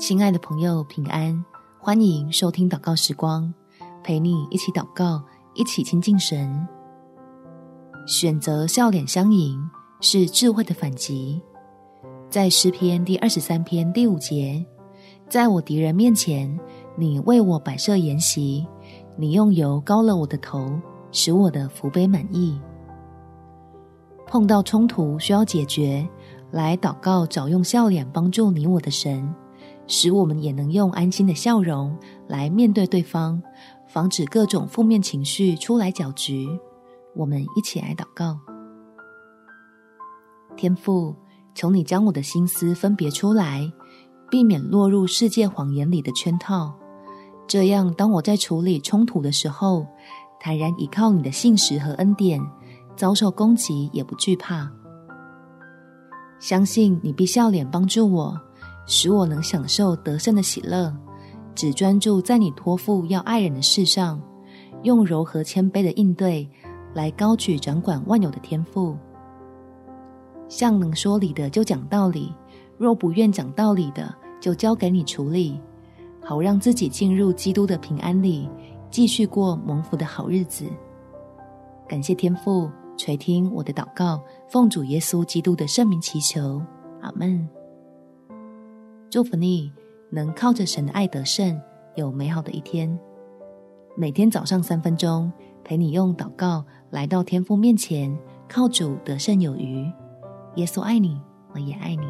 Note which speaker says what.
Speaker 1: 亲爱的朋友，平安！欢迎收听祷告时光，陪你一起祷告，一起亲近神。选择笑脸相迎是智慧的反击。在诗篇第二十三篇第五节，在我敌人面前，你为我摆设筵席，你用油膏了我的头，使我的福杯满意。碰到冲突需要解决，来祷告找用笑脸帮助你我的神，使我们也能用安心的笑容来面对对方，防止各种负面情绪出来搅局。我们一起来祷告。天父，求你将我的心思分别出来，避免落入世界谎言里的圈套。这样，当我在处理冲突的时候，坦然依靠你的信实和恩典，遭受攻击也不惧怕。相信你必笑脸帮助我，使我能享受得胜的喜乐，只专注在你托付要爱人的事上，用柔和谦卑的应对。来高举掌管万有的天赋，像能说理的就讲道理，若不愿讲道理的，就交给你处理，好让自己进入基督的平安里，继续过蒙福的好日子。感谢天父垂听我的祷告，奉主耶稣基督的圣名祈求，阿门。祝福你能靠着神的爱得胜，有美好的一天。每天早上三分钟，陪你用祷告。来到天父面前，靠主得胜有余。耶稣爱你，我也爱你。